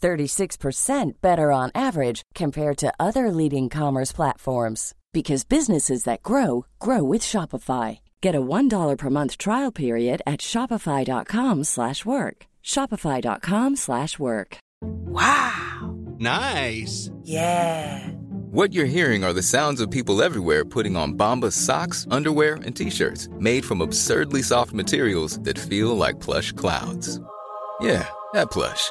36% better on average compared to other leading commerce platforms because businesses that grow grow with Shopify. Get a $1 per month trial period at shopify.com/work. shopify.com/work. Wow. Nice. Yeah. What you're hearing are the sounds of people everywhere putting on Bombas socks, underwear, and t-shirts made from absurdly soft materials that feel like plush clouds. Yeah, that plush.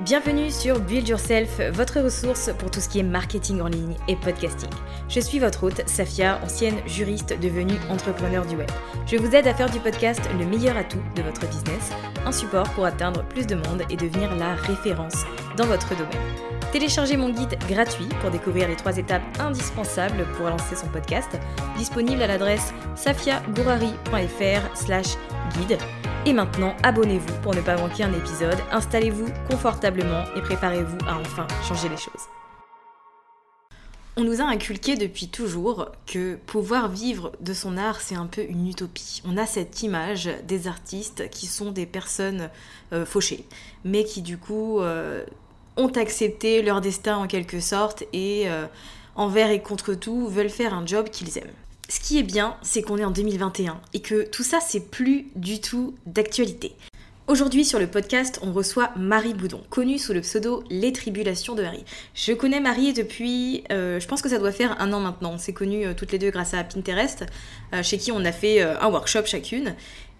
Bienvenue sur Build Yourself, votre ressource pour tout ce qui est marketing en ligne et podcasting. Je suis votre hôte, Safia, ancienne juriste devenue entrepreneur du web. Je vous aide à faire du podcast le meilleur atout de votre business, un support pour atteindre plus de monde et devenir la référence dans votre domaine. Téléchargez mon guide gratuit pour découvrir les trois étapes indispensables pour lancer son podcast, disponible à l'adresse safiagourari.fr slash guide. Et maintenant, abonnez-vous pour ne pas manquer un épisode, installez-vous confortablement et préparez-vous à enfin changer les choses. On nous a inculqué depuis toujours que pouvoir vivre de son art, c'est un peu une utopie. On a cette image des artistes qui sont des personnes euh, fauchées, mais qui du coup euh, ont accepté leur destin en quelque sorte et euh, envers et contre tout veulent faire un job qu'ils aiment. Ce qui est bien, c'est qu'on est en 2021 et que tout ça, c'est plus du tout d'actualité. Aujourd'hui sur le podcast, on reçoit Marie Boudon, connue sous le pseudo Les Tribulations de Marie. Je connais Marie depuis, euh, je pense que ça doit faire un an maintenant. On s'est euh, toutes les deux grâce à Pinterest, chez qui on a fait un workshop chacune.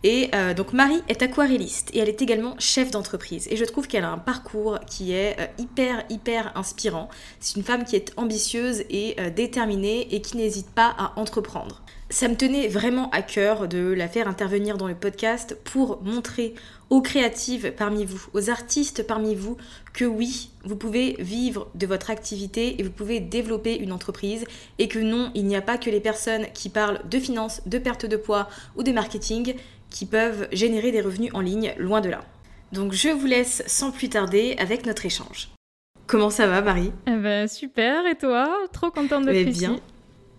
Et euh, donc Marie est aquarelliste et elle est également chef d'entreprise. Et je trouve qu'elle a un parcours qui est euh, hyper hyper inspirant. C'est une femme qui est ambitieuse et euh, déterminée et qui n'hésite pas à entreprendre. Ça me tenait vraiment à cœur de la faire intervenir dans le podcast pour montrer aux créatives parmi vous, aux artistes parmi vous, que oui, vous pouvez vivre de votre activité et vous pouvez développer une entreprise et que non, il n'y a pas que les personnes qui parlent de finances, de perte de poids ou de marketing qui peuvent générer des revenus en ligne, loin de là. Donc je vous laisse sans plus tarder avec notre échange. Comment ça va Marie? Eh ben, Super, et toi? Trop contente de Mais ici. bien.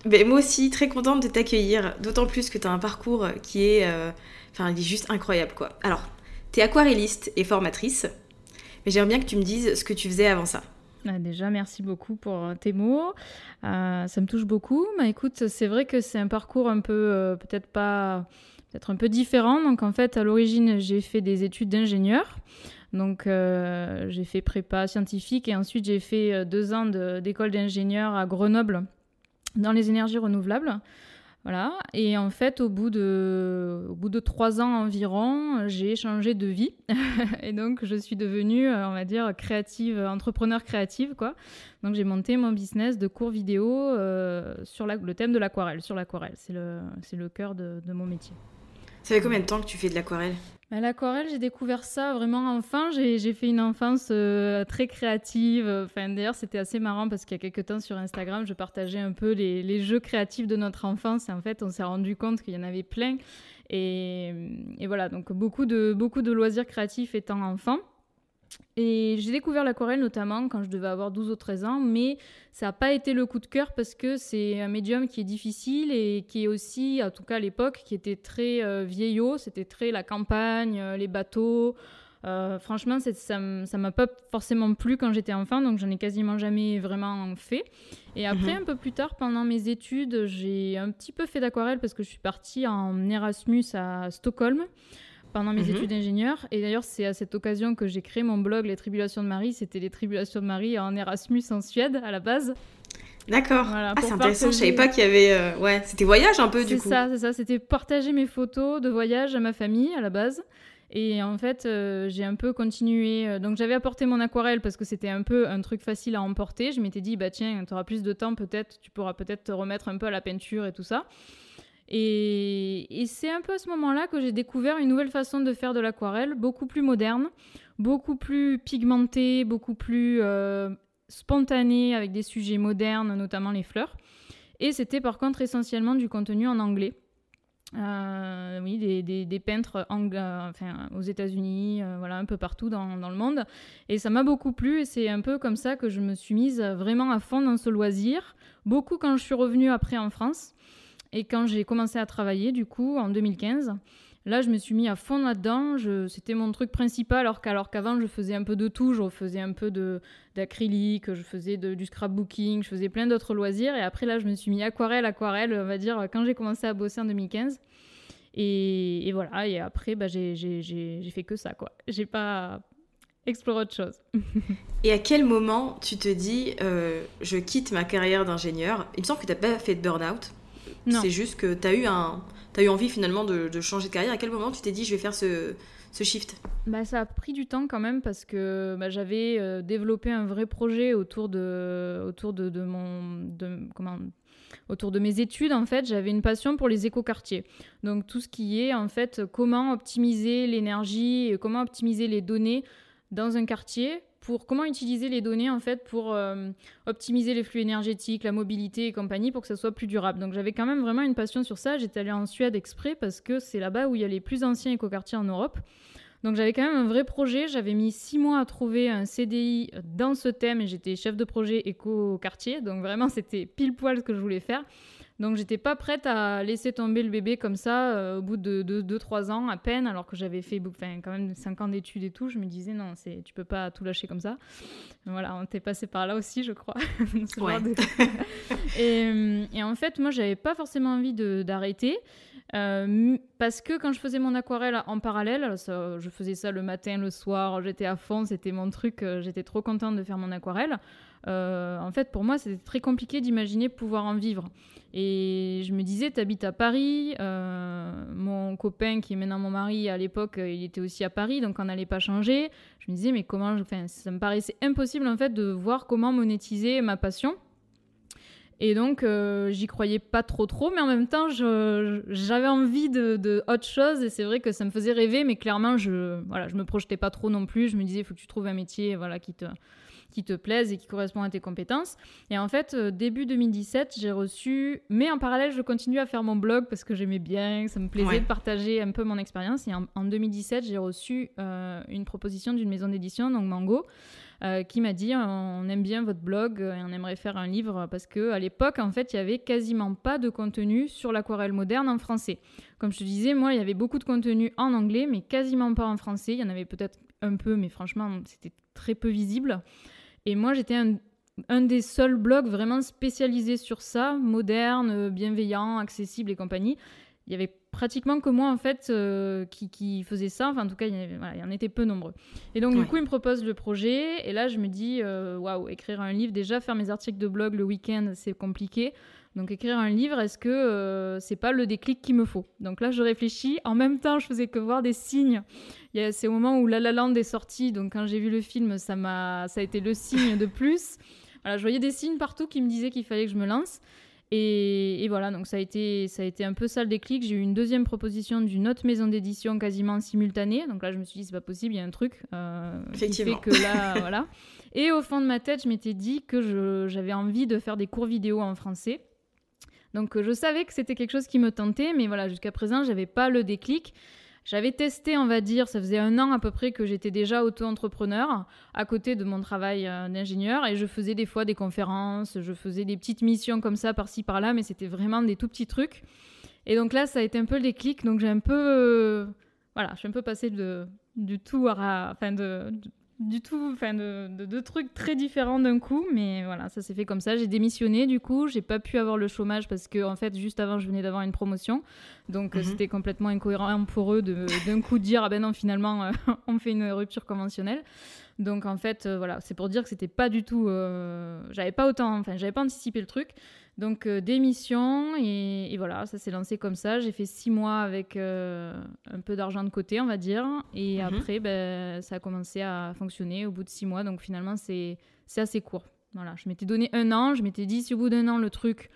Ben, moi aussi, très contente de t'accueillir, d'autant plus que tu as un parcours qui est, euh, enfin, il est juste incroyable quoi. Alors, tu es aquarelliste et formatrice, mais j'aimerais bien que tu me dises ce que tu faisais avant ça. Ah, déjà, merci beaucoup pour euh, tes mots. Euh, ça me touche beaucoup. Mais écoute, c'est vrai que c'est un parcours un peu, euh, peut-être pas peut-être un peu différent. Donc en fait, à l'origine, j'ai fait des études d'ingénieur. Donc euh, j'ai fait prépa scientifique et ensuite j'ai fait euh, deux ans d'école d'ingénieur à Grenoble dans les énergies renouvelables. Voilà. Et en fait, au bout de, au bout de trois ans environ, j'ai changé de vie. et donc, je suis devenue, euh, on va dire, créative, entrepreneur créative, quoi. Donc, j'ai monté mon business de cours vidéo sur le thème de l'aquarelle, sur l'aquarelle. C'est le, le cœur de mon métier. Ça fait combien de temps que tu fais de l'aquarelle? Bah, L'aquarelle, j'ai découvert ça vraiment enfant. J'ai fait une enfance euh, très créative. Enfin, D'ailleurs, c'était assez marrant parce qu'il y a quelques temps sur Instagram, je partageais un peu les, jeux créatifs de notre enfance. Et en fait, on s'est rendu compte qu'il y en avait plein. Et, voilà, donc beaucoup de loisirs créatifs étant enfant. Et j'ai découvert l'aquarelle notamment quand je devais avoir 12 ou 13 ans, mais ça n'a pas été le coup de cœur parce que c'est un médium qui est difficile et qui est aussi, en tout cas à l'époque, qui était très euh, vieillot, c'était très la campagne, euh, les bateaux, Euh, franchement, ça ne m'a pas forcément plu quand j'étais enfant, donc j'en ai quasiment jamais vraiment fait. Et après, mhm. un peu plus tard, pendant mes études, j'ai un petit peu fait d'aquarelle parce que je suis partie en Erasmus à Stockholm pendant mes mhm. études d'ingénieur. Et d'ailleurs, c'est à cette occasion que j'ai créé mon blog Les Tribulations de Marie. C'était les Tribulations de Marie en Erasmus en Suède à la base. D'accord. ah, c'est intéressant. Je savais pas qu'il y avait. Euh, ouais, c'était voyage un peu du coup. C'est ça, c'est ça. C'était partager mes photos de voyage à ma famille à la base. Et en fait, euh, j'ai un peu continué. Euh, donc, j'avais apporté mon aquarelle parce que c'était un peu un truc facile à emporter. Je m'étais dit, bah tiens, tu auras plus de temps, peut-être, tu pourras peut-être te remettre un peu à la peinture et tout ça. Et, c'est un peu à ce moment-là que j'ai découvert une nouvelle façon de faire de l'aquarelle, beaucoup plus moderne, beaucoup plus pigmentée, beaucoup plus euh, spontanée, avec des sujets modernes, notamment les fleurs. Et c'était par contre essentiellement du contenu en anglais. Euh, oui, des, peintres euh, enfin, aux États-Unis, voilà, un peu partout dans, dans le monde. Et ça m'a beaucoup plu et c'est un peu comme ça que je me suis mise vraiment à fond dans ce loisir. Beaucoup quand je suis revenue après en France et quand j'ai commencé à travailler, du coup, en 2015. Là, je me suis mis à fond là-dedans. C'était mon truc principal, alors qu'avant, je faisais un peu de tout. Je faisais un peu d'acrylique, je faisais du scrapbooking, je faisais plein d'autres loisirs. Et après, là, je me suis mis aquarelle, aquarelle, on va dire, quand j'ai commencé à bosser en 2015. Et, voilà, et après, bah, j'ai fait que ça, quoi. J'ai pas exploré autre chose. et à quel moment tu te dis, euh, je quitte ma carrière d'ingénieur? Il me semble que tu n'as pas fait de burn-out. C'est juste que tu as eu un eu envie finalement de, changer de carrière. À quel moment tu t'es dit je vais faire ce, ce shift? Bah, Ça a pris du temps quand même parce que bah, j'avais euh, développé un vrai projet autour de, autour de, de mon, de, comment, autour de mes études, en fait, j'avais une passion pour les écoquartiers. Donc tout ce qui est en fait comment optimiser l'énergie, comment optimiser les données dans un quartier pour comment utiliser les données en fait pour euh, optimiser les flux énergétiques, la mobilité et compagnie pour que ça soit plus durable. Donc j'avais quand même vraiment une passion sur ça. J'étais allée en Suède exprès parce que c'est là-bas où il y a les plus anciens écoquartiers en Europe. Donc j'avais quand même un vrai projet. J'avais mis six mois à trouver un CDI dans ce thème et j'étais chef de projet éco-quartier. Donc vraiment c'était pile poil ce que je voulais faire. Donc j'étais pas prête à laisser tomber le bébé comme ça euh, au bout de 2-3 ans à peine, alors que j'avais fait quand même 5 ans d'études et tout. Je me disais non, c'est, tu peux pas tout lâcher comme ça. Voilà, on t'est passé par là aussi, je crois. et, et, en fait, moi, j'avais pas forcément envie d'arrêter. Euh, parce que quand je faisais mon aquarelle en parallèle, je faisais ça le matin, le soir, j'étais à fond, c'était mon truc, euh, j'étais trop contente de faire mon aquarelle. en fait, pour moi, c'était très compliqué d'imaginer pouvoir en vivre. Et je me disais, t'habites à Paris. Euh, mon copain, qui est maintenant mon mari, à l'époque, il était aussi à Paris, donc on n'allait pas changer. Je me disais, mais comment. Enfin, ça me paraissait impossible, en fait, de voir comment monétiser ma passion. Et donc, euh, j'y croyais pas trop, trop, mais en même temps, j'avais envie de, de, autre chose. Et c'est vrai que ça me faisait rêver, mais clairement, je, voilà, je me projetais pas trop non plus. Je me disais, il faut que tu trouves un métier voilà, qui te qui te plaisent et qui correspondent à tes compétences. Et en fait, euh, début 2017, j'ai reçu, mais en parallèle, je continue à faire mon blog parce que j'aimais bien, ça me plaisait de partager un peu mon expérience. Et en, 2017, j'ai reçu euh, une proposition d'une maison d'édition, donc Mango. Euh, qui m'a dit on aime bien votre blog et on aimerait faire un livre parce que à l'époque en fait il y avait quasiment pas de contenu sur l'aquarelle moderne en français. Comme je te disais moi il y avait beaucoup de contenu en anglais mais quasiment pas en français. Il y en avait peut-être un peu mais franchement c'était très peu visible. Et moi, j'étais un, des seuls blogs vraiment spécialisés sur ça, moderne, bienveillant, accessible et compagnie. Il y avait pratiquement que moi en fait euh, qui, faisait ça. Enfin, en tout cas, il y, en était peu nombreux. Et donc, du coup, il me propose le projet. Et là, je me dis, euh, waouh, écrire un livre, déjà faire mes articles de blog le week-end, c'est compliqué. Donc écrire un livre, est-ce que euh, c'est pas le déclic qu'il me faut? Donc là, je réfléchis. En même temps, je faisais que voir des signes. C'est au moment où La La Land est sorti. Donc quand j'ai vu le film, ça m'a, ça a été le signe de plus. Voilà, je voyais des signes partout qui me disaient qu'il fallait que je me lance. Et, voilà, donc ça a, été, ça a été un peu ça le déclic. J'ai eu une deuxième proposition d'une autre maison d'édition quasiment simultanée. Donc là, je me suis dit, c'est pas possible, il y a un truc. Euh, Effectivement. Qui fait que là, voilà. Et au fond de ma tête, je m'étais dit que j'avais envie de faire des cours vidéo en français. Donc euh, je savais que c'était quelque chose qui me tentait, mais voilà, jusqu'à présent, j'avais pas le déclic. J'avais testé, on va dire, ça faisait un an à peu près que j'étais déjà auto-entrepreneur à côté de mon travail euh, d'ingénieur et je faisais des fois des conférences, je faisais des petites missions comme ça par-ci par-là, mais c'était vraiment des tout petits trucs. Et donc là, ça a été un peu le déclic, donc j'ai un peu, euh, voilà, je suis un peu passée de du tout, enfin de, du tout, enfin de, deux trucs très différents d'un coup, mais voilà, ça s'est fait comme ça. J'ai démissionné du coup, j'ai pas pu avoir le chômage parce que en fait juste avant je venais d'avoir une promotion, donc mhm. c'était complètement incohérent pour eux d'un coup dire ah ben non finalement on fait une rupture conventionnelle. Donc en fait euh, voilà, c'est pour dire que c'était pas du tout, euh, j'avais pas autant, enfin j'avais pas anticipé le truc. Donc euh, démission et, voilà, ça s'est lancé comme ça. J'ai fait six mois avec euh, un peu d'argent de côté, on va dire. Et mhm. après, ben, ça a commencé à fonctionner au bout de six mois. Donc finalement, c'est assez court. Voilà, je m'étais donné un an. Je m'étais dit, si au bout d'un an, le truc,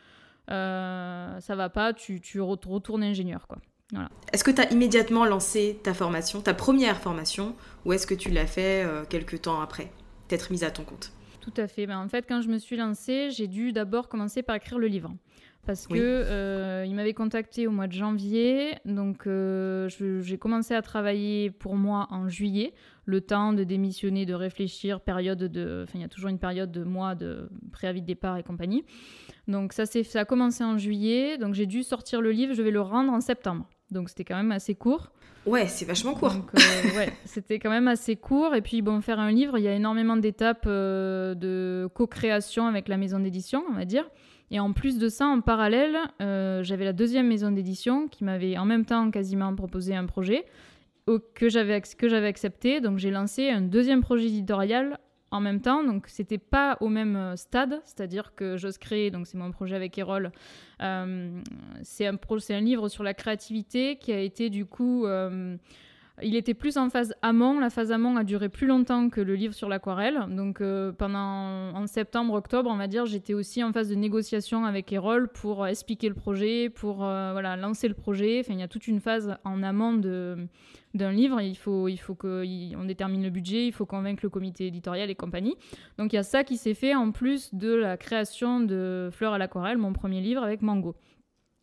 euh, ça va pas, tu, tu retournes ingénieur. quoi. Voilà. Est-ce que tu as immédiatement lancé ta formation, ta première formation, ou est-ce que tu l'as fait quelques temps après, t'être mise à ton compte? Tout à fait. Ben, en fait, quand je me suis lancée, j'ai dû d'abord commencer par écrire le livre. Parce que euh, il m'avait contacté au mois de janvier, donc euh, j'ai commencé à travailler pour moi en juillet, le temps de démissionner, de réfléchir, période de, enfin il y a toujours une période de mois de préavis de départ et compagnie. Donc ça c'est, ça a commencé en juillet, donc j'ai dû sortir le livre, je vais le rendre en septembre. Donc c'était quand même assez court. Ouais, c'est vachement court. Euh, ouais, c'était quand même assez court. Et puis, bon, faire un livre, il y a énormément d'étapes euh, de co-création avec la maison d'édition, on va dire. Et en plus de ça, en parallèle, euh, j'avais la deuxième maison d'édition qui m'avait en même temps quasiment proposé un projet que j'avais accepté. Donc, j'ai lancé un deuxième projet éditorial en même temps. Donc, c'était pas au même euh, stade, c'est-à-dire que j'ose créer, donc c'est mon projet avec Erol. Euh, c'est un, un, livre sur la créativité qui a été du coup. Euh, il était plus en phase amont. La phase amont a duré plus longtemps que le livre sur l'aquarelle. Donc pendant en septembre, octobre, on va dire, j'étais aussi en phase de négociation avec Erol pour expliquer le projet, pour voilà lancer le projet. Enfin, il y a toute une phase en amont de d'un livre, il faut, il faut qu'on détermine le budget, il faut convaincre le comité éditorial et compagnie. Donc il y a ça qui s'est fait en plus de la création de Fleurs à l'aquarelle, mon premier livre avec Mango.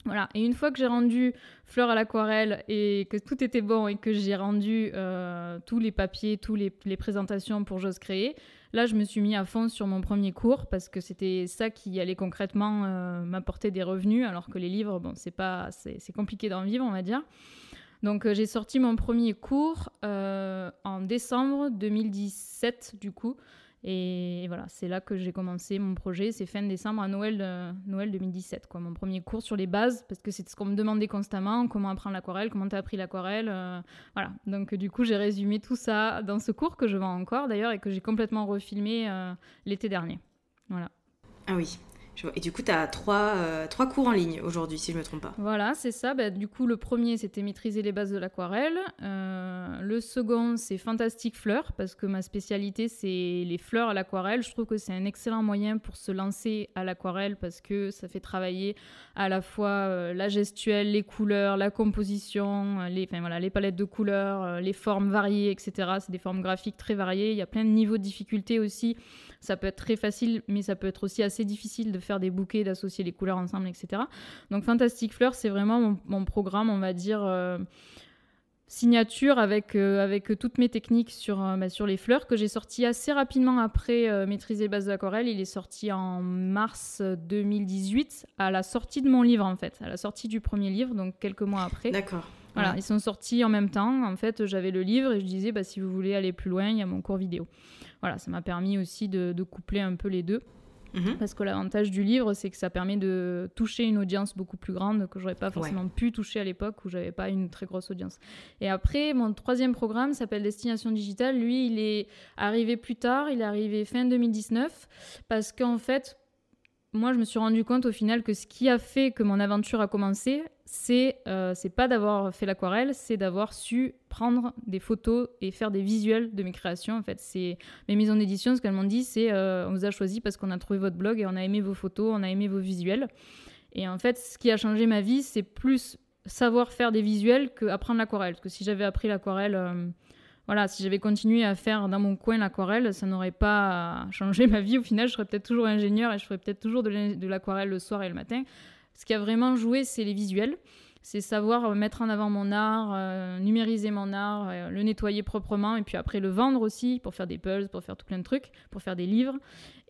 Voilà, et une fois que j'ai rendu Fleurs à l'aquarelle et que tout était bon et que j'ai rendu euh, tous les papiers, toutes les, présentations pour J'ose créer, là je me suis mis à fond sur mon premier cours parce que c'était ça qui allait concrètement euh, m'apporter des revenus, alors que les livres, bon, c'est pas, c'est compliqué d'en vivre, on va dire. Donc euh, j'ai sorti mon premier cours en décembre 2017 du coup. Et voilà, c'est là que j'ai commencé mon projet. C'est fin décembre à Noël, euh, Noël 2017, quoi. Mon premier cours sur les bases, parce que c'est ce qu'on me demandait constamment, comment apprendre l'aquarelle, comment tu as appris l'aquarelle. voilà, donc du coup j'ai résumé tout ça dans ce cours que je vends encore d'ailleurs et que j'ai complètement refilmé l'été dernier. Voilà. Ah oui, et du coup, tu as trois, euh, trois cours en ligne aujourd'hui, si je ne me trompe pas. Voilà, c'est ça. Bah, du coup, le premier, c'était maîtriser les bases de l'aquarelle. Euh, le second, c'est fantastique fleurs, parce que ma spécialité, c'est les fleurs à l'aquarelle. Je trouve que c'est un excellent moyen pour se lancer à l'aquarelle, parce que ça fait travailler à la fois euh, la gestuelle, les couleurs, la composition, les, voilà, les palettes de couleurs, les formes variées, etc. C'est des formes graphiques très variées. Il y a plein de niveaux de difficulté aussi. Ça peut être très facile, mais ça peut être aussi assez difficile de faire des bouquets, d'associer les couleurs ensemble, etc. Donc Fantastic Fleur, c'est vraiment mon, programme, on va dire, euh, signature avec, euh, avec toutes mes techniques sur, euh, bah, sur les fleurs que j'ai sorti assez rapidement après Maîtriser les bases de l'aquarelle. Il est sorti en mars 2018, à la sortie de mon livre en fait, à la sortie du premier livre, donc quelques mois après. D'accord. Voilà, ils sont sortis en même temps. En fait, j'avais le livre et je disais, bah, si vous voulez aller plus loin, il y a mon cours vidéo. Voilà, ça m'a permis aussi de, de, coupler un peu les deux. Mhm. Parce que l'avantage du livre, c'est que ça permet de toucher une audience beaucoup plus grande que j'aurais pas forcément pu toucher à l'époque où j'avais pas une très grosse audience. Et après, mon troisième programme s'appelle Destination Digitale. Lui, il est arrivé plus tard, il est arrivé fin 2019, parce qu'en fait, moi, je me suis rendu compte au final que ce qui a fait que mon aventure a commencé, c'est euh, c'est pas d'avoir fait l'aquarelle, c'est d'avoir su prendre des photos et faire des visuels de mes créations. En fait, c'est mes maisons d'édition, ce qu'elles m'ont dit, c'est euh, on vous a choisi parce qu'on a trouvé votre blog et on a aimé vos photos, on a aimé vos visuels. Et en fait, ce qui a changé ma vie, c'est plus savoir faire des visuels que apprendre l'aquarelle. Parce que si j'avais appris l'aquarelle euh, voilà, si j'avais continué à faire dans mon coin l'aquarelle, ça n'aurait pas changé ma vie. Au final, je serais peut-être toujours ingénieur et je ferais peut-être toujours de l'aquarelle le soir et le matin. Ce qui a vraiment joué, c'est les visuels. C'est savoir mettre en avant mon art, euh, numériser mon art, euh, le nettoyer proprement et puis après le vendre aussi pour faire des puzzles, pour faire tout plein de trucs, pour faire des livres.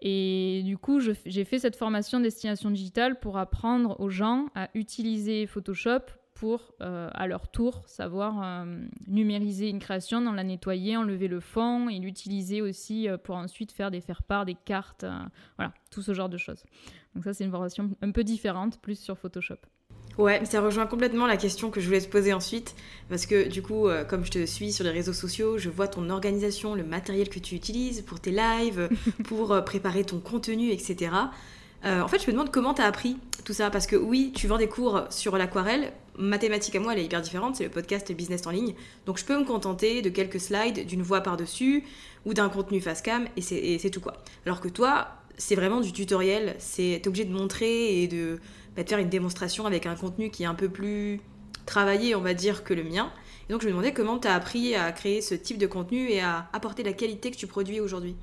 Et du coup, j'ai fait cette formation destination digitale pour apprendre aux gens à utiliser Photoshop pour, à leur tour, savoir numériser une création, en la nettoyer, enlever le fond et l'utiliser aussi pour ensuite faire des faire-part, des cartes, voilà, tout ce genre de choses. Donc ça, c'est une formation un peu différente, plus sur Photoshop. Ouais, mais ça rejoint complètement la question que je voulais te poser ensuite, parce que du coup, euh, comme je te suis sur les réseaux sociaux, je vois ton organisation, le matériel que tu utilises pour tes lives, pour euh, préparer ton contenu, etc. Euh, en fait, je me demande comment tu as appris tout ça, parce que oui, tu vends des cours sur l'aquarelle, mathématique à moi, elle est hyper différente, c'est le podcast Business en ligne, donc je peux me contenter de quelques slides, d'une voix par-dessus, ou d'un contenu face cam, et c'est tout quoi. Alors que toi, c'est vraiment du tutoriel, c'est obligé de montrer et de bah, de faire une démonstration avec un contenu qui est un peu plus travaillé, on va dire, que le mien. Et donc je me demandais comment tu as appris à créer ce type de contenu et à apporter la qualité que tu produis aujourd'hui.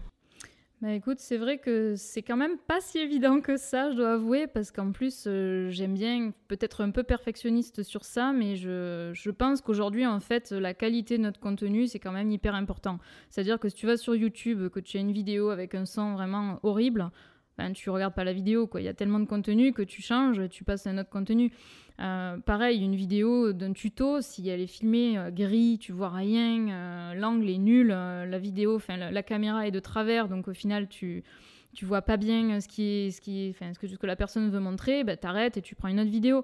Bah écoute, c'est vrai que c'est quand même pas si évident que ça, je dois avouer, parce qu'en plus, euh, j'aime bien peut-être un peu perfectionniste sur ça, mais je, je pense qu'aujourd'hui, en fait, la qualité de notre contenu, c'est quand même hyper important. C'est-à-dire que si tu vas sur YouTube, que tu as une vidéo avec un son vraiment horrible, ben, tu regardes pas la vidéo, quoi. Il y a tellement de contenu que tu changes, tu passes à un autre contenu. Euh, pareil, une vidéo d'un tuto, si elle est filmée euh, gris, tu vois rien, euh, l'angle est nul, la vidéo, la, caméra est de travers, donc au final tu tu vois pas bien ce que, la personne veut montrer, ben, t'arrêtes et tu prends une autre vidéo.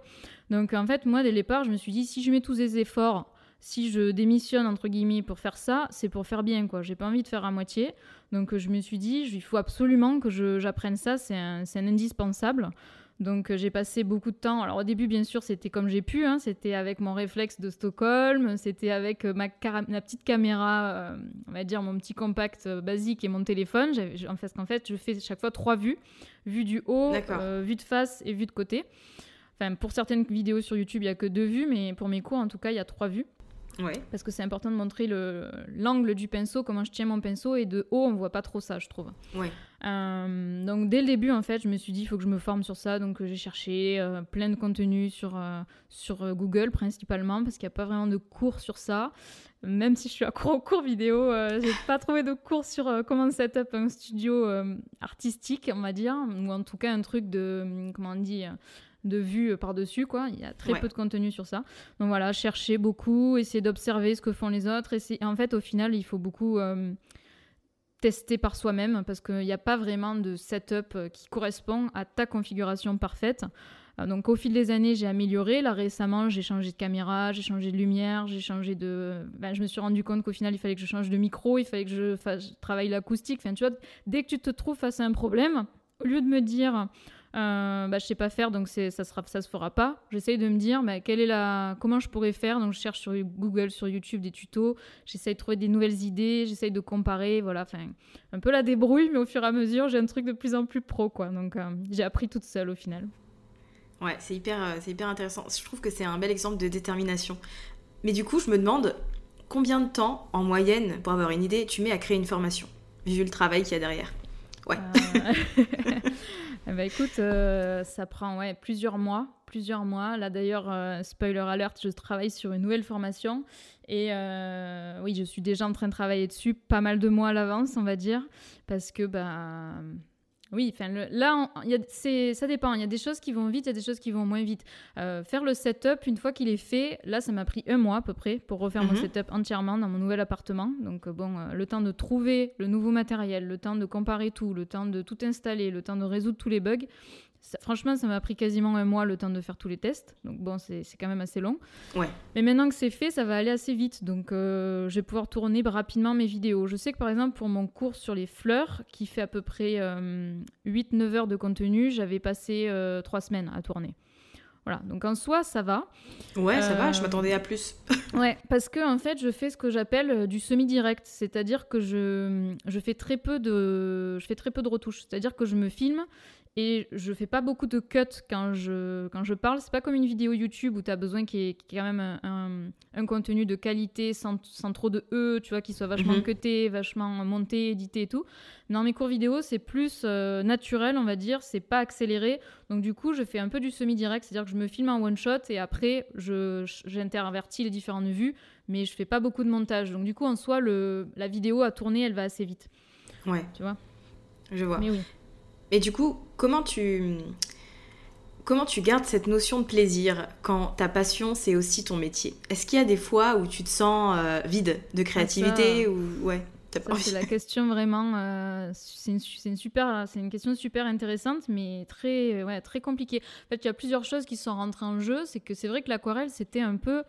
Donc en fait, moi dès le départ, je me suis dit si je mets tous les efforts si je démissionne entre guillemets pour faire ça, c'est pour faire bien quoi. J'ai pas envie de faire à moitié. Donc je me suis dit, il faut absolument que j'apprenne ça, c'est un, indispensable. Donc j'ai passé beaucoup de temps. Alors au début, bien sûr, c'était comme j'ai pu. Hein. c'était avec mon réflexe de Stockholm, c'était avec euh, ma, ma, petite caméra, euh, on va dire mon petit compact euh, basique et mon téléphone. En fait, qu'en fait, je fais chaque fois trois vues vue du haut, vue de face et vue de côté. Enfin, pour certaines vidéos sur YouTube, il n'y a que deux vues, mais pour mes cours, en tout cas, il y a trois vues. Parce que c'est important de montrer l'angle du pinceau, comment je tiens mon pinceau, et de haut, on voit pas trop ça, je trouve. Euh, donc dès le début, en fait, je me suis dit, il faut que je me forme sur ça. Donc j'ai cherché euh, plein de contenus sur, euh, sur Google principalement, parce qu'il n'y a pas vraiment de cours sur ça. Même si je suis à cours au cours vidéo, j'ai pas trouvé de cours sur comment set up un studio artistique, on va dire, ou en tout cas un truc de, comment on dit, de vues euh, par-dessus, quoi. Il y a très peu de contenu sur ça. Donc voilà, chercher beaucoup, essayer d'observer ce que font les autres. Et en fait, au final, il faut beaucoup euh, tester par soi-même parce qu'il n'y a pas vraiment de setup euh, qui correspond à ta configuration parfaite. Donc au fil des années, j'ai amélioré. Là récemment, j'ai changé de caméra, j'ai changé de lumière, j'ai changé de. Ben, je me suis rendu compte qu'au final, il fallait que je change de micro, il fallait que je, fasse... travaille l'acoustique. Enfin, tu vois, dès que tu te trouves face à un problème, au lieu de me dire euh, bah, je sais pas faire, donc ça sera, ça se fera pas. J'essaye de me dire, bah, quelle est la, comment je pourrais faire. Donc je cherche sur Google, sur YouTube des tutos. J'essaye de trouver des nouvelles idées. J'essaye de comparer, voilà. Enfin, un peu la débrouille, mais au fur et à mesure, j'ai un truc de plus en plus pro, quoi. Donc euh, j'ai appris toute seule au final. Ouais, c'est hyper, euh, c'est hyper intéressant. Je trouve que c'est un bel exemple de détermination. Mais du coup, je me demande combien de temps, en moyenne, pour avoir une idée, tu mets à créer une formation, vu le travail qu'il y a derrière. Ouais. Eh ben, écoute, euh, ça prend ouais, plusieurs mois. Plusieurs mois. Là d'ailleurs, euh, spoiler alert, je travaille sur une nouvelle formation. Et euh, oui, je suis déjà en train de travailler dessus pas mal de mois à l'avance, on va dire. Parce que bah, oui, enfin, là, ça dépend. Il y a des choses qui vont vite, il y a des choses qui vont moins vite. Euh, faire le setup, une fois qu'il est fait, là, ça m'a pris un mois à peu près pour refaire mon mhm. setup entièrement dans mon nouvel appartement. Donc, euh, bon, euh, le temps de trouver le nouveau matériel, le temps de comparer tout, le temps de tout installer, le temps de résoudre tous les bugs franchement, ça m'a pris quasiment un mois le temps de faire tous les tests. Donc bon, c'est quand même assez long. Ouais. Mais maintenant que c'est fait, ça va aller assez vite. Donc euh, je vais pouvoir tourner rapidement mes vidéos. Je sais que par exemple, pour mon cours sur les fleurs, qui fait à peu près 8-9 euh, heures de contenu, j'avais passé 3 euh, semaines à tourner. Voilà, donc en soi, ça va. Ouais, ça va, je m'attendais à plus. ouais, parce que en fait, je fais ce que j'appelle du semi-direct, c'est-à-dire que je, je, fais très peu de, je fais très peu de retouches, c'est-à-dire que je me filme et je fais pas beaucoup de cuts quand je, quand je parle. C'est pas comme une vidéo YouTube où tu as besoin qu'il y ait quand même un, un, contenu de qualité sans, sans, trop de E, tu vois, qui soit vachement mm cuté, vachement monté, édité et tout. Dans mes cours vidéo, c'est plus euh, naturel, on va dire, c'est pas accéléré. Donc du coup, je fais un peu du semi-direct, c'est-à-dire que je me filme en one shot et après, j'intervertis les différentes vues, mais je fais pas beaucoup de montage. Donc du coup, en soi, le, la vidéo à tourner, elle va assez vite. Ouais. Tu vois? Je vois. Mais oui. Et du coup, comment tu comment tu gardes cette notion de plaisir quand ta passion c'est aussi ton métier? Est-ce qu'il y a des fois où tu te sens euh, vide de créativité Ah, ou ouais c'est la question vraiment. euh, c'est une, une super, c'est une question super intéressante, mais très, ouais, très compliquée. En fait, il y a plusieurs choses qui sont rentrées en jeu. C'est que c'est vrai que l'aquarelle, c'était un peu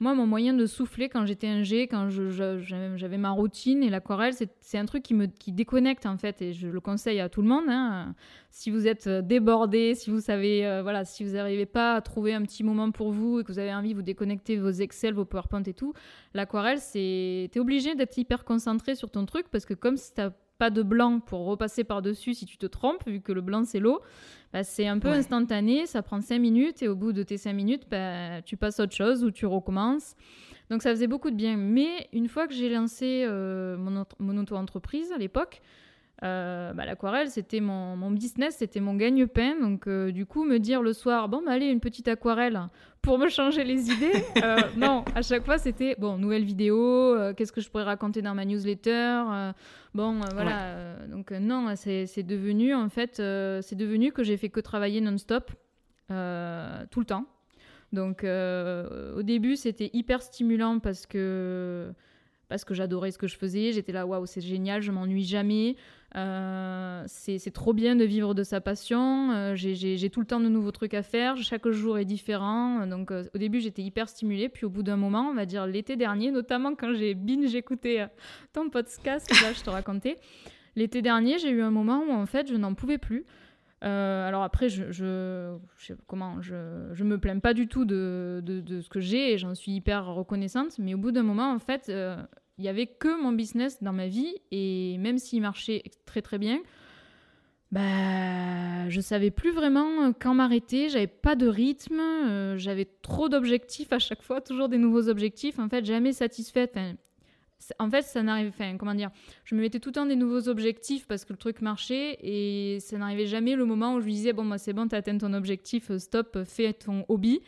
moi mon moyen de souffler quand j'étais un G, quand j'avais ma routine. Et l'aquarelle, c'est c'est un truc qui me qui déconnecte en fait. Et je le conseille à tout le monde. hein. Si vous êtes euh, débordé, si vous savez, euh, voilà, si vous n'arrivez pas à trouver un petit moment pour vous et que vous avez envie de vous déconnecter vos Excel, vos PowerPoint et tout, L'aquarelle, c'est. T'es obligé d'être hyper concentré sur ton truc parce que comme si t'as pas de blanc pour repasser par-dessus si tu te trompes, vu que le blanc c'est l'eau, bah, c'est un peu Ouais. instantané, ça prend 5 minutes et au bout de tes 5 minutes, bah, tu passes à autre chose ou tu recommences. Donc ça faisait beaucoup de bien. Mais une fois que j'ai lancé euh, mon, mon auto-entreprise à l'époque, euh, bah, l'aquarelle, c'était mon, mon business, c'était mon gagne-pain. Donc, euh, du coup, me dire le soir, bon, bah, allez, une petite aquarelle pour me changer les idées. euh, non, à chaque fois, c'était, bon, nouvelle vidéo, qu'est-ce que je pourrais raconter dans ma newsletter Bon, voilà. Ouais. donc, non, c'est devenu, en fait, c'est devenu que j'ai fait que travailler non-stop, tout le temps. Donc, au début, c'était hyper stimulant parce que parce que j'adorais ce que je faisais. J'étais là, waouh, c'est génial, je m'ennuie jamais. Euh, c'est trop bien de vivre de sa passion. Euh, j'ai- tout le temps de nouveaux trucs à faire. Chaque jour est différent. Donc, euh, au début, j'étais hyper stimulée. Puis, au bout d'un moment, on va dire l'été dernier, notamment quand j'ai binge écouté ton podcast, là, je te racontais. L'été dernier, j'ai eu un moment où, en fait, je n'en pouvais plus. Alors après, je, je, comment, je, je me plains pas du tout de, de, ce que j'ai et j'en suis hyper reconnaissante. Mais au bout d'un moment, en fait, il y avait que mon business dans ma vie et même s'il marchait très très bien, bah, je savais plus vraiment quand m'arrêter. J'avais pas de rythme, euh, j'avais trop d'objectifs à chaque fois, toujours des nouveaux objectifs. En fait, jamais satisfaite. En fait, ça n'arrive. Enfin, comment dire Je me mettais tout le temps des nouveaux objectifs parce que le truc marchait et ça n'arrivait jamais le moment où je lui disais bon, moi c'est bon, t'as atteint ton objectif, euh, stop, fais ton hobby.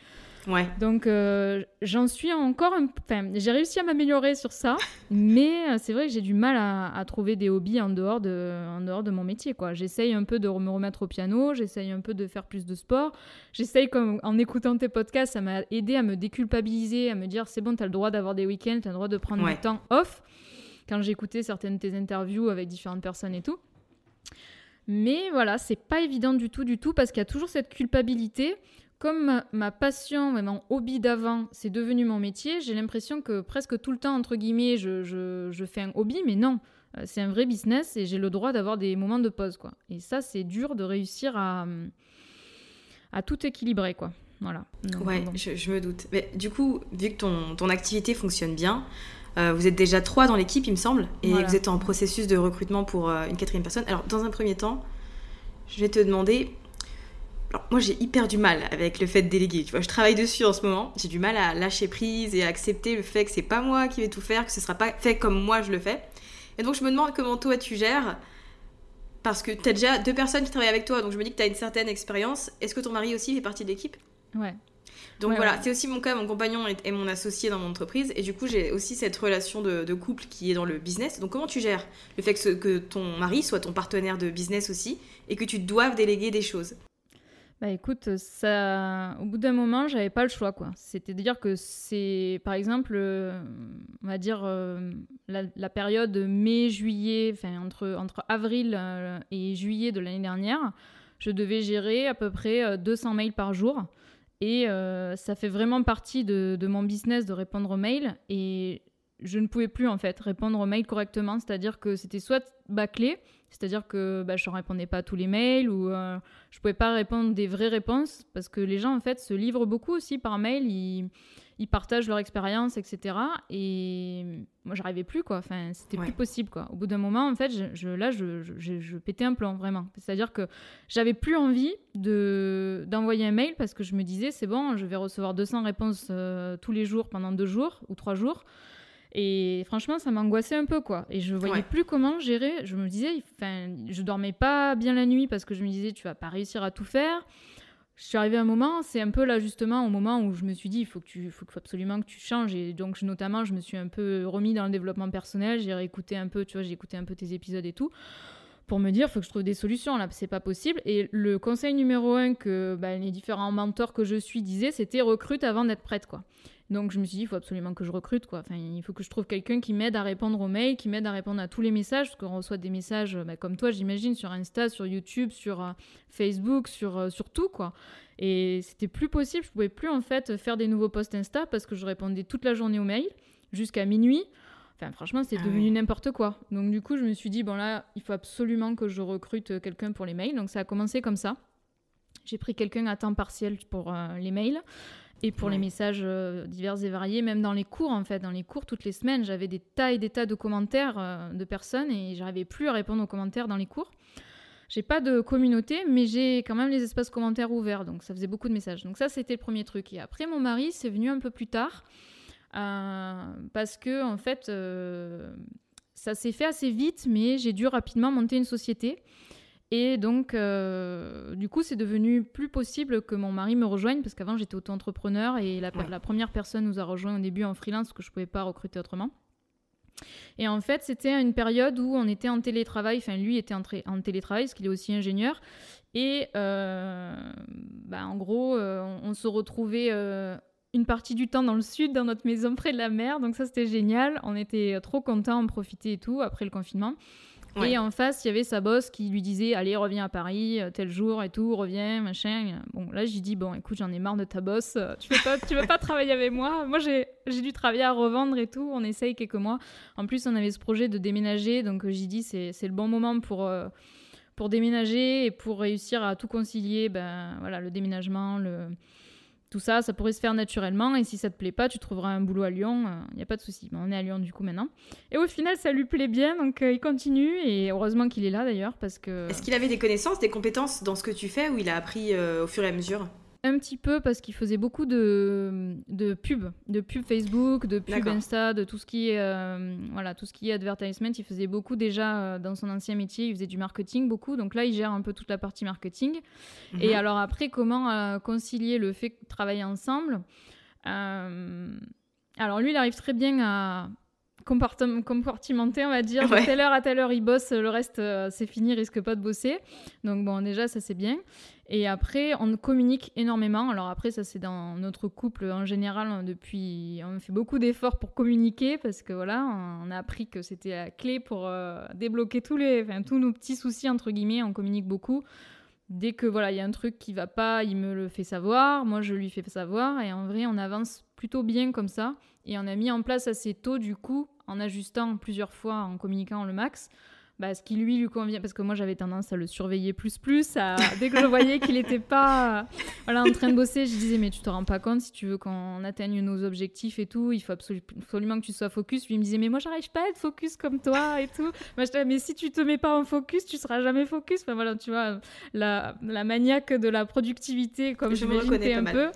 Ouais. Donc euh, j'en suis encore un... Enfin, j'ai réussi à m'améliorer sur ça, mais euh, c'est vrai que j'ai du mal à, à trouver des hobbies en dehors de, en dehors de mon métier. quoi. J'essaye un peu de me remettre au piano, j'essaye un peu de faire plus de sport. J'essaye, comme en écoutant tes podcasts, ça m'a aidé à me déculpabiliser, à me dire c'est bon, t'as le droit d'avoir des week-ends, t'as le droit de prendre Ouais. du temps off. Quand j'écoutais certaines de tes interviews avec différentes personnes et tout. Mais voilà, c'est pas évident du tout, du tout, parce qu'il y a toujours cette culpabilité comme ma, ma passion et mon hobby d'avant, c'est devenu mon métier, j'ai l'impression que presque tout le temps, entre guillemets, je, je- je fais un hobby, mais non, euh, c'est un vrai business et j'ai le droit d'avoir des moments de pause, quoi. Et ça, c'est dur de réussir à, à tout équilibrer, quoi. Voilà. Donc, Ouais, je, je me doute. Mais du coup, vu que ton, ton activité fonctionne bien, euh, vous êtes déjà trois dans l'équipe, il me semble, et Voilà. vous êtes en processus de recrutement pour euh, une quatrième personne. Alors, dans un premier temps, je vais te demander. Alors, moi, j'ai hyper du mal avec le fait de déléguer. Tu vois, je travaille dessus en ce moment. J'ai du mal à lâcher prise et à accepter le fait que c'est pas moi qui vais tout faire, que ce sera pas fait comme moi je le fais. Et donc, je me demande comment toi tu gères. Parce que tu as déjà deux personnes qui travaillent avec toi, donc je me dis que tu as une certaine expérience. Est-ce que ton mari aussi fait partie de l'équipe? Ouais. donc Ouais, voilà, ouais. c'est aussi mon cas, mon compagnon est, est mon associé dans mon entreprise et du coup j'ai aussi cette relation de, de couple qui est dans le business. Donc comment tu gères le fait que, ce- que ton mari soit ton partenaire de business aussi et que tu doives déléguer des choses? Bah écoute, ça, au bout d'un moment, j'avais pas le choix, quoi. C'est-à-dire que c'est, par exemple, euh, on va dire euh, la, la période mai-juillet, entre, entre avril euh, et juillet de l'année dernière, je devais gérer à peu près euh, 200 mails par jour. Et ça fait vraiment partie de, de mon business de répondre aux mails. Et je ne pouvais plus, en fait, répondre aux mails correctement. C'est-à-dire que c'était soit bâclé, c'est-à-dire que bah, je ne répondais pas à tous les mails ou euh, je pouvais pas répondre des vraies réponses parce que les gens en fait se livrent beaucoup aussi par mail, ils, ils partagent leur expérience, etc. Et moi j'arrivais plus quoi, enfin c'était Ouais. plus possible quoi. Au bout d'un moment en fait, je, je- là je, je, pétais un plan vraiment. C'est-à-dire que j'avais plus envie de d'envoyer un mail parce que je me disais c'est bon, je vais recevoir 200 réponses euh, tous les jours pendant deux jours ou trois jours. Et franchement, ça m'angoissait un peu, quoi. Et je voyais Ouais. plus comment gérer. Je me disais, enfin, je dormais pas bien la nuit parce que je me disais, tu vas pas réussir à tout faire. Je suis arrivée à un moment, c'est un peu là justement au moment où je me suis dit, il faut que tu, faut absolument que tu changes. Et donc, je- notamment, je me suis un peu remis dans le développement personnel. J'ai réécouté un peu, tu vois, j'ai écouté un peu tes épisodes et tout pour me dire, il faut que je trouve des solutions là, c'est pas possible. Et le conseil numéro un que bah, les différents mentors que je suis disaient, c'était recrute avant d'être prête, quoi. Donc je me suis dit, il faut absolument que je recrute, quoi. Enfin, il faut que je trouve quelqu'un qui m'aide à répondre aux mails, qui m'aide à répondre à tous les messages, parce qu'on reçoit des messages bah, comme toi, j'imagine, sur Insta, sur YouTube, sur euh, Facebook, sur, euh, sur tout, quoi. Et c'était plus possible, je pouvais plus en fait faire des nouveaux posts Insta parce que je répondais toute la journée aux mails jusqu'à minuit. Enfin, franchement, c'est ah devenu n'importe quoi. Donc, du coup, je me suis dit, bon, là, il faut absolument que je recrute quelqu'un pour les mails. Donc, ça a commencé comme ça. J'ai pris quelqu'un à temps partiel pour euh, les mails et pour les messages euh, divers et variés, même dans les cours, en fait. Dans les cours, toutes les semaines, j'avais des tas et des tas de commentaires de personnes et j'arrivais plus à répondre aux commentaires dans les cours. J'ai pas de communauté, mais j'ai quand même les espaces commentaires ouverts, donc ça faisait beaucoup de messages. Donc ça, c'était le premier truc. Et après, mon mari, c'est venu un peu plus tard. Euh, parce que en fait, euh, ça s'est fait assez vite, mais j'ai dû rapidement monter une société. Et donc, euh, du coup, c'est devenu plus possible que mon mari me rejoigne, parce qu'avant, j'étais auto-entrepreneur et la, première personne nous a rejoint au début en freelance, parce que je ne pouvais pas recruter autrement. Et en fait, c'était une période où on était en télétravail, enfin, lui était en, en télétravail, parce qu'il est aussi ingénieur. Et bah, en gros, on, on, se retrouvait une partie du temps dans le sud, dans notre maison près de la mer. Donc ça, c'était génial. On était trop contents, on profitait et tout après le confinement. Et en face, il y avait sa boss qui lui disait Allez, reviens à Paris, euh, tel jour et tout, reviens, machin. Bon, là, j'ai dit Bon, écoute, j'en ai marre de ta boss, euh, tu veux pas, tu veux pas travailler avec moi Moi, j'ai dû travailler à revendre et tout, on essaye quelques mois. En plus, on avait ce projet de déménager, donc euh, j'ai dit C'est le bon moment pour. pour déménager et pour réussir à tout concilier, ben voilà, le déménagement, le, tout ça, ça pourrait se faire naturellement. Et si ça te plaît pas, tu trouveras un boulot à Lyon. Il n'y a pas de souci. on est à Lyon du coup maintenant. Et au final, ça lui plaît bien. Donc euh, il continue. Et heureusement qu'il est là d'ailleurs. parce que... Est-ce qu'il avait des connaissances, des compétences dans ce que tu fais ou il a appris euh, au fur et à mesure? Un petit peu parce qu'il faisait beaucoup de, de pubs, de pubs Facebook, de pubs Insta, de tout ce qui est euh, voilà, tout ce qui est advertisement. Il faisait beaucoup déjà euh, dans son ancien métier. Il faisait du marketing beaucoup. Donc là, il gère un peu toute la partie marketing. Et mhm. alors après, comment euh, concilier le fait de travailler ensemble Alors lui, il arrive très bien à compartimenter, on va dire. De telle heure à telle heure, il bosse, le reste, c'est fini, il risque pas de bosser. Donc bon, déjà, ça c'est bien. Et après, on communique énormément. Alors après, ça c'est dans notre couple en général. Hein, depuis, on fait beaucoup d'efforts pour communiquer parce que voilà, on a appris que c'était la clé pour euh, débloquer tous les, tous nos petits soucis entre guillemets. On communique beaucoup. Dès que voilà, il y a un truc qui va pas, il me le fait savoir. Moi, je lui fais savoir. Et en vrai, on avance plutôt bien comme ça. Et on a mis en place assez tôt du coup, en ajustant plusieurs fois, en communiquant le max bah, ce qui lui lui convient parce que moi j'avais tendance à le surveiller plus plus dès que je voyais qu'il n'était pas voilà en train de bosser je disais mais tu te rends pas compte si tu veux qu'on atteigne nos objectifs et tout il faut absolument que tu sois focus. Lui il me disait mais moi j'arrive pas à être focus comme toi et tout. Moi je mais si tu te mets pas en focus tu seras jamais focus. Enfin voilà tu vois la, la maniaque de la productivité comme je me reconnais un peu.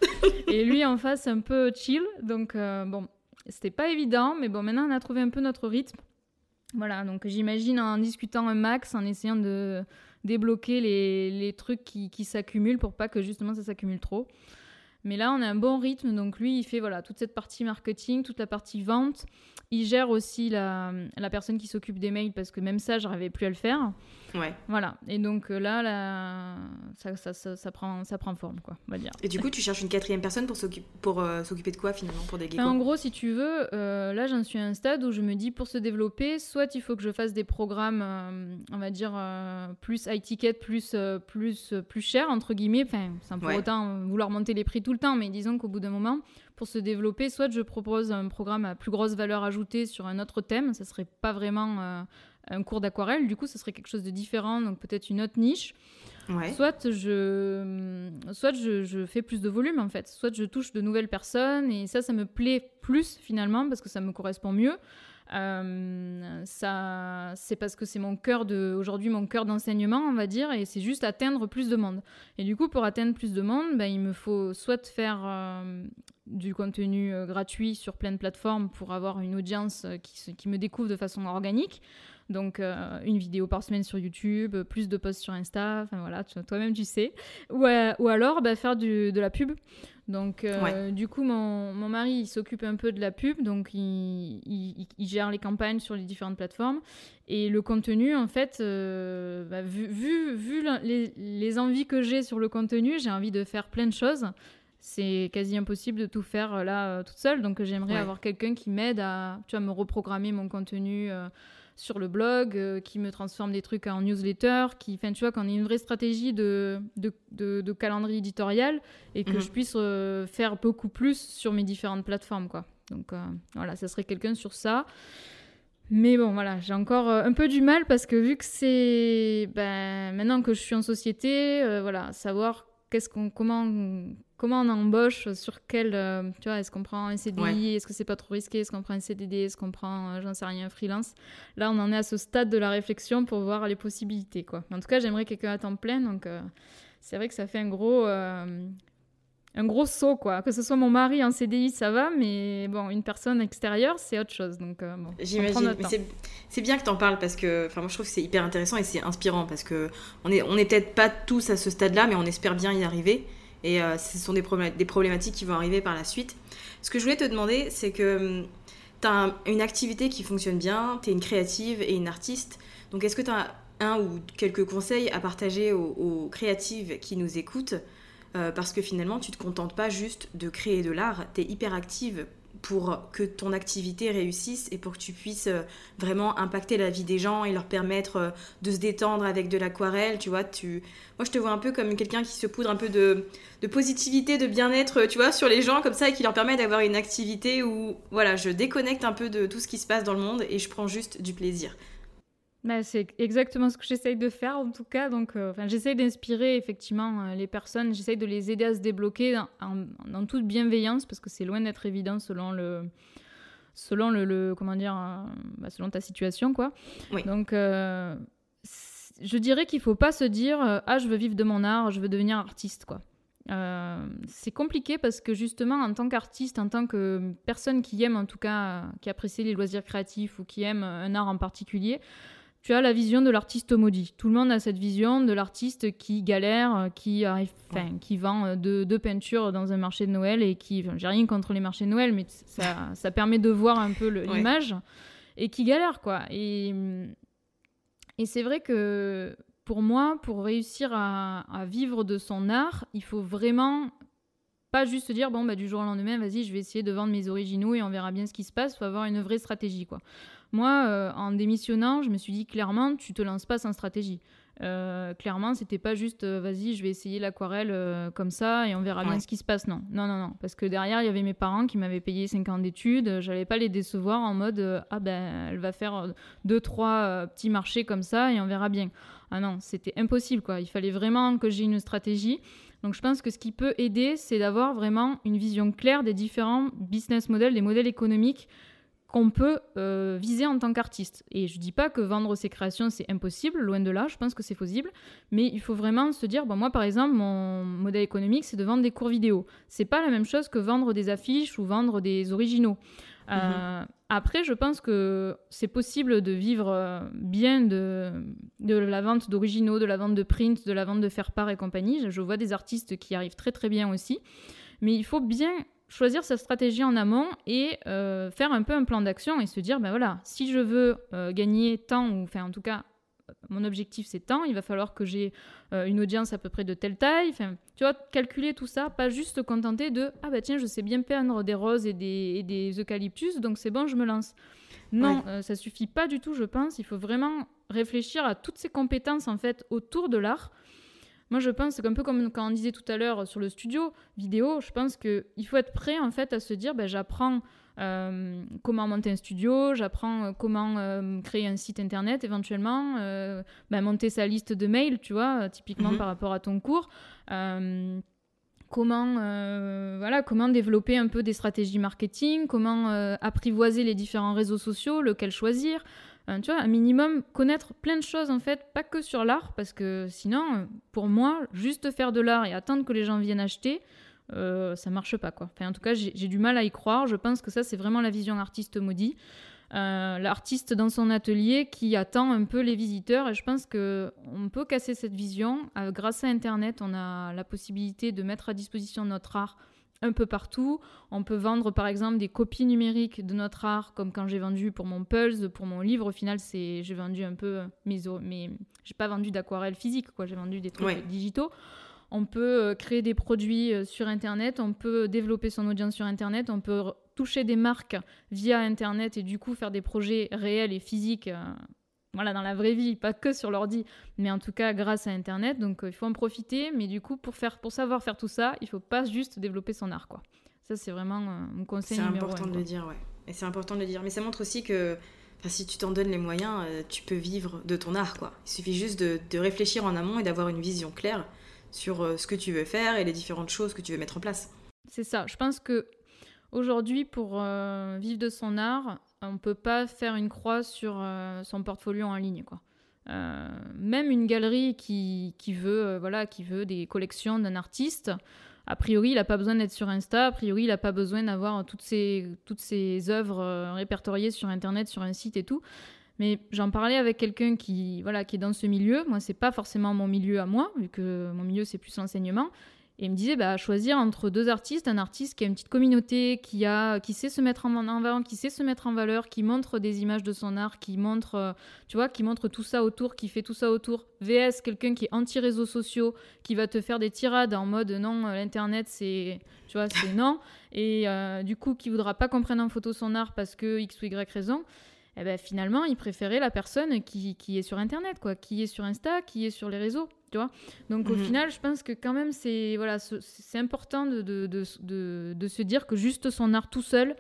Et lui en face un peu chill. Donc euh, bon c'était pas évident mais bon maintenant on a trouvé un peu notre rythme voilà, donc j'imagine en discutant un max, en essayant de débloquer les, trucs qui s'accumulent pour pas que justement ça s'accumule trop. Mais là, on a un bon rythme, donc lui, il fait voilà toute cette partie marketing, toute la partie vente. Il gère aussi la, la personne qui s'occupe des mails parce que même ça, j'arrivais plus à le faire. Ouais. Voilà. Et donc euh, là, là ça, ça, ça, prend, ça prend forme, quoi, on va dire. Et du coup, tu cherches une quatrième personne pour s'occuper pour euh, s'occuper de quoi finalement pour des En gros, si tu veux, euh, là, j'en suis à un stade où je me dis pour se développer, soit il faut que je fasse des programmes, on va dire plus high ticket, plus plus plus cher entre guillemets, enfin, sans pour autant vouloir monter les prix tout le temps, mais disons qu'au bout d'un moment, pour se développer, soit je propose un programme à plus grosse valeur ajoutée sur un autre thème, ça serait pas vraiment un cours d'aquarelle, du coup, ce serait quelque chose de différent, donc peut-être une autre niche. Soit, je, soit je, fais plus de volume en fait, soit je touche de nouvelles personnes et ça, ça me plaît plus finalement parce que ça me correspond mieux. Euh, ça, c'est parce que c'est mon cœur de aujourd'hui mon cœur d'enseignement, on va dire, et c'est juste atteindre plus de monde. Et du coup, pour atteindre plus de monde, ben, il me faut soit faire euh, du contenu euh, gratuit sur plein de plateformes pour avoir une audience qui, qui me découvre de façon organique, Donc, euh, une vidéo par semaine sur YouTube, plus de posts sur Insta, enfin voilà, toi-même tu sais. Ou, ou alors bah, faire du, de la pub. Donc, euh, du coup, mon, mon mari, il s'occupe un peu de la pub, donc il, il, gère les campagnes sur les différentes plateformes. Et le contenu, en fait, euh, bah, vu, vu, vu les, les, envies que j'ai sur le contenu, j'ai envie de faire plein de choses. C'est quasi impossible de tout faire euh, là toute seule, donc j'aimerais avoir quelqu'un qui m'aide à tu vois, me reprogrammer mon contenu sur le blog, euh, qui me transforme des trucs en newsletter, qui, enfin, tu vois, qu'on ait une vraie stratégie de, de, de, calendrier éditorial et que mhm. je puisse euh, faire beaucoup plus sur mes différentes plateformes, quoi. Donc euh, voilà, ça serait quelqu'un sur ça. Mais bon, voilà, j'ai encore un peu du mal parce que vu que c'est ben, maintenant que je suis en société, voilà, savoir qu'est-ce qu'on, comment, comment on embauche, sur quel, euh, tu vois, est-ce qu'on prend un CDI, est-ce que c'est pas trop risqué, est-ce qu'on prend un CDD, est-ce qu'on prend, euh, j'en sais rien, un freelance. Là, on en est à ce stade de la réflexion pour voir les possibilités, quoi. En tout cas, j'aimerais quelqu'un à temps plein, donc euh, c'est vrai que ça fait un gros, un gros saut, quoi. Que ce soit mon mari en CDI, ça va, mais bon, une personne extérieure, c'est autre chose, donc bon. J'imagine, c'est bien que tu en parles parce que, enfin, moi, je trouve que c'est hyper intéressant et c'est inspirant parce que on est, on est peut-être pas tous à ce stade-là, mais on espère bien y arriver. Et euh, ce sont des, des, problématiques qui vont arriver par la suite. Ce que je voulais te demander, c'est que hum, tu as une activité qui fonctionne bien, tu es une créative et une artiste. Donc est-ce que tu as un ou quelques conseils à partager aux, créatives qui nous écoutent euh, Parce que finalement, tu te contentes pas juste de créer de l'art, tu es hyper active pour que ton activité réussisse et pour que tu puisses euh, vraiment impacter la vie des gens et leur permettre euh, de se détendre avec de l'aquarelle, tu vois, tu... Moi, je te vois un peu comme quelqu'un qui se poudre un peu de, de positivité, de bien-être, tu vois, sur les gens comme ça et qui leur permet d'avoir une activité où, voilà, je déconnecte un peu de tout ce qui se passe dans le monde et je prends juste du plaisir. Bah, c'est exactement ce que j'essaye de faire en tout cas. Donc, euh, j'essaye d'inspirer effectivement euh, les personnes, j'essaye de les aider à se débloquer en, toute bienveillance parce que c'est loin d'être évident selon le, selon le, comment dire, euh, bah, selon ta situation quoi. Donc, je dirais qu'il faut pas se dire ah je veux vivre de mon art, je veux devenir artiste quoi. c'est compliqué parce que justement, en tant qu'artiste, en tant que personne qui aime en tout cas, qui apprécie les loisirs créatifs ou qui aime un art en particulier, tu as la vision de l'artiste maudit. Tout le monde a cette vision de l'artiste qui galère, qui arrive, qui vend euh, deux, peintures dans un marché de Noël et qui, j'ai rien contre les marchés de Noël, mais ça, ça permet de voir un peu l'image et qui galère quoi. Et, et c'est vrai que pour moi, pour réussir à, vivre de son art, il faut vraiment pas juste se dire bon bah du jour au lendemain, vas-y, je vais essayer de vendre mes originaux et on verra bien ce qui se passe. Il faut avoir une vraie stratégie quoi. Moi, euh, en démissionnant, je me suis dit clairement, tu te lances pas sans stratégie. Euh, clairement, c'était pas juste euh, vas-y, je vais essayer l'aquarelle comme ça et on verra bien ce qui se passe. Non, non, non, non. Parce que derrière, il y avait mes parents qui m'avaient payé 5 ans d'études. J'allais pas les décevoir en mode ah ben, elle va faire deux, trois petits marchés comme ça et on verra bien. Ah non, c'était impossible quoi. Il fallait vraiment que j'ai une stratégie. Donc je pense que ce qui peut aider, c'est d'avoir vraiment une vision claire des différents business models, des modèles économiques qu'on peut euh, viser en tant qu'artiste. Et je dis pas que vendre ses créations c'est impossible, loin de là, je pense que c'est possible, mais il faut vraiment se dire, bon moi par exemple, mon modèle économique c'est de vendre des cours vidéo. C'est pas la même chose que vendre des affiches ou vendre des originaux. Euh, mhm. après, je pense que c'est possible de vivre euh, bien de, de la vente d'originaux, de la vente de print, de la vente de faire-part et compagnie. Je vois des artistes qui arrivent très très bien aussi. Mais il faut bien choisir sa stratégie en amont et euh, faire un peu un plan d'action et se dire, ben voilà, si je veux euh, gagner tant, ou enfin en tout cas, mon objectif c'est tant, il va falloir que j'ai euh, une audience à peu près de telle taille, enfin, tu vois, calculer tout ça, pas juste se contenter de, ah bah tiens, je sais bien peindre des roses et des, des eucalyptus, donc c'est bon, je me lance. Non, ça suffit pas du tout, je pense, il faut vraiment réfléchir à toutes ces compétences en fait autour de l'art moi, je pense, c'est un peu comme quand on disait tout à l'heure sur le studio vidéo, je pense qu'il faut être prêt en fait à se dire, ben, j'apprends euh, comment monter un studio, j'apprends euh, comment euh, créer un site internet éventuellement, ben, monter sa liste de mails, tu vois, typiquement mhm. par rapport à ton cours. comment, voilà, comment développer un peu des stratégies marketing, comment apprivoiser les différents réseaux sociaux, lequel choisir tu vois, un minimum connaître plein de choses en fait, pas que sur l'art, parce que sinon, pour moi, juste faire de l'art et attendre que les gens viennent acheter, euh, ça marche pas quoi. Enfin, en tout cas, j'ai du mal à y croire. Je pense que ça, c'est vraiment la vision artiste maudit. euh, l'artiste dans son atelier qui attend un peu les visiteurs. Et je pense qu'on peut casser cette vision. Euh, grâce à Internet, on a la possibilité de mettre à disposition notre art un peu partout. On peut vendre par exemple des copies numériques de notre art, comme quand j'ai vendu pour mon Pulse, pour mon livre. Au final, c'est j'ai vendu un peu mes, mais j'ai pas vendu d'aquarelle physique, quoi. J'ai vendu des trucs digitaux. On peut euh, créer des produits sur Internet, on peut développer son audience sur Internet, on peut toucher des marques via Internet et du coup faire des projets réels et physiques. Euh, voilà, dans la vraie vie, pas que sur l'ordi, mais en tout cas grâce à Internet. Donc euh, il faut en profiter, mais du coup, pour, faire, pour savoir faire tout ça, il faut pas juste développer son art, quoi. Ça, c'est vraiment euh, mon conseil C'est important de le dire, ouais. Et c'est important de le dire. Mais ça montre aussi que si tu t'en donnes les moyens, tu peux vivre de ton art, quoi. Il suffit juste de, de réfléchir en amont et d'avoir une vision claire sur ce que tu veux faire et les différentes choses que tu veux mettre en place. C'est ça. Je pense que Aujourd'hui, pour euh, vivre de son art, on peut pas faire une croix sur euh, son portfolio en ligne. Quoi. Euh, même une galerie qui, qui veut, voilà, qui veut des collections d'un artiste, a priori, il n'a pas besoin d'être sur Insta, a priori, il n'a pas besoin d'avoir toutes ses, toutes œuvres répertoriées sur Internet, sur un site et tout. Mais j'en parlais avec quelqu'un qui, voilà, qui est dans ce milieu. Moi, c'est pas forcément mon milieu à moi, vu que mon milieu, c'est plus l'enseignement. Et il me disait, bah, choisir entre deux artistes, un artiste qui a une petite communauté, qui, a, qui sait se mettre en avant, qui sait se mettre en valeur, qui montre des images de son art, qui montre, euh, tu vois, qui montre tout ça autour, qui fait tout ça autour. VS, quelqu'un qui est anti-réseaux sociaux, qui va te faire des tirades en mode non, euh, l'internet c'est, tu vois, c'est non. Et euh, du coup, qui voudra pas qu'on prenne en photo son art parce que X ou Y raison. Eh ben, finalement, il préférait la personne qui, qui est sur internet, quoi, qui est sur Insta, qui est sur les réseaux tu vois. Donc au mhm. final je pense que quand même c'est voilà c'est important de, de, de, de, se dire que juste son art tout seul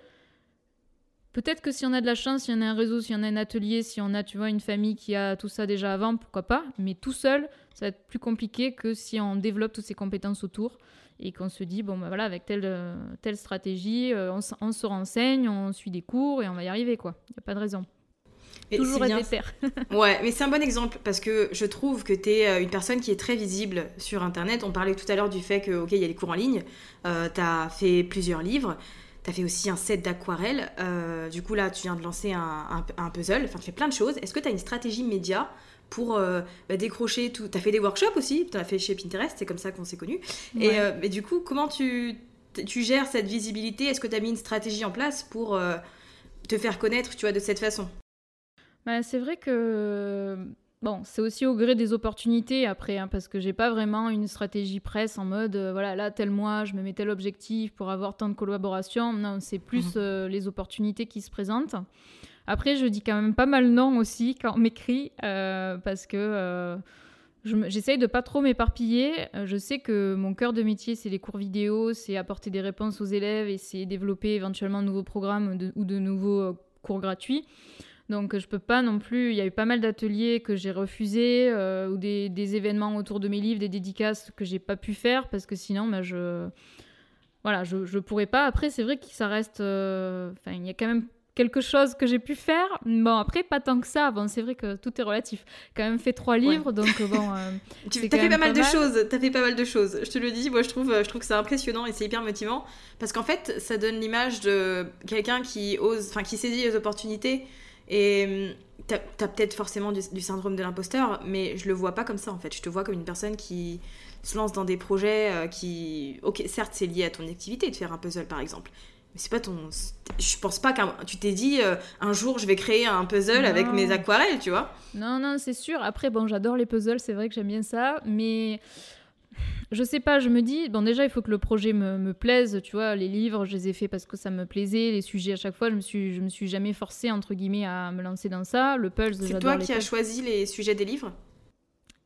peut-être que si on a de la chance si on a un réseau si on a un atelier si on a tu vois une famille qui a tout ça déjà avant pourquoi pas. Mais tout seul ça va être plus compliqué que si on développe toutes ces compétences autour et qu'on se dit bon bah voilà avec telle telle stratégie euh, on, on se renseigne on suit des cours et on va y arriver quoi. Il n'y a pas de raison Toujours être ouais, mais c'est un bon exemple parce que je trouve que tu es euh, une personne qui est très visible sur Internet. On parlait tout à l'heure du fait que, ok, il y a les cours en ligne, euh, tu as fait plusieurs livres, tu as fait aussi un set d'aquarelle. Euh, du coup, là, tu viens de lancer un, un, puzzle, enfin, tu fais plein de choses. Est-ce que tu as une stratégie média pour bah, décrocher tout? Tu as fait des workshops aussi, tu as fait chez Pinterest, c'est comme ça qu'on s'est connus. Et mais du coup, comment tu, tu gères cette visibilité? Est-ce que tu as mis une stratégie en place pour te faire connaître, tu vois, de cette façon? Bah, c'est vrai que bon, c'est aussi au gré des opportunités après, hein, parce que j'ai pas vraiment une stratégie presse en mode euh, voilà là tel mois je me mets tel objectif pour avoir tant de collaborations. Non, c'est plus mhm. euh, les opportunités qui se présentent. Après, je dis quand même pas mal non aussi quand on m'écrit euh, parce que j'essaye de pas trop m'éparpiller. Je sais que mon cœur de métier, c'est les cours vidéo, c'est apporter des réponses aux élèves et c'est développer éventuellement de nouveaux programmes ou de nouveaux cours gratuits. Donc je peux pas non plus. Il y a eu pas mal d'ateliers que j'ai refusés euh, ou des, événements autour de mes livres, des dédicaces que j'ai pas pu faire parce que sinon, bah, je voilà, je, je pourrais pas. Après, c'est vrai que ça reste. Euh, enfin, il y a quand même quelque chose que j'ai pu faire. Bon, après, pas tant que ça. Bon, c'est vrai que tout est relatif. Quand même fait trois livres, donc bon. Euh, tu as fait pas mal, de choses. T'as fait pas mal de choses. Je te le dis. Moi, je trouve, je trouve que c'est impressionnant et c'est hyper motivant parce qu'en fait, ça donne l'image de quelqu'un qui ose, enfin, qui saisit les opportunités et hum, t'as as, peut-être forcément du, syndrome de l'imposteur, mais je le vois pas comme ça en fait. Je te vois comme une personne qui se lance dans des projets euh, qui. Ok, certes, c'est lié à ton activité de faire un puzzle par exemple. Mais c'est pas ton. Je pense pas que tu t'es dit euh, un jour je vais créer un puzzle avec mes aquarelles, tu vois. Non, non, c'est sûr. Après, bon, j'adore les puzzles, c'est vrai que j'aime bien ça, mais je sais pas, je me dis, bon déjà il faut que le projet me, plaise, tu vois, les livres je les ai faits parce que ça me plaisait, les sujets à chaque fois, je me suis, je me suis jamais forcée entre guillemets à me lancer dans ça. Le Pulse, c'est toi qui as choisi les sujets des livres?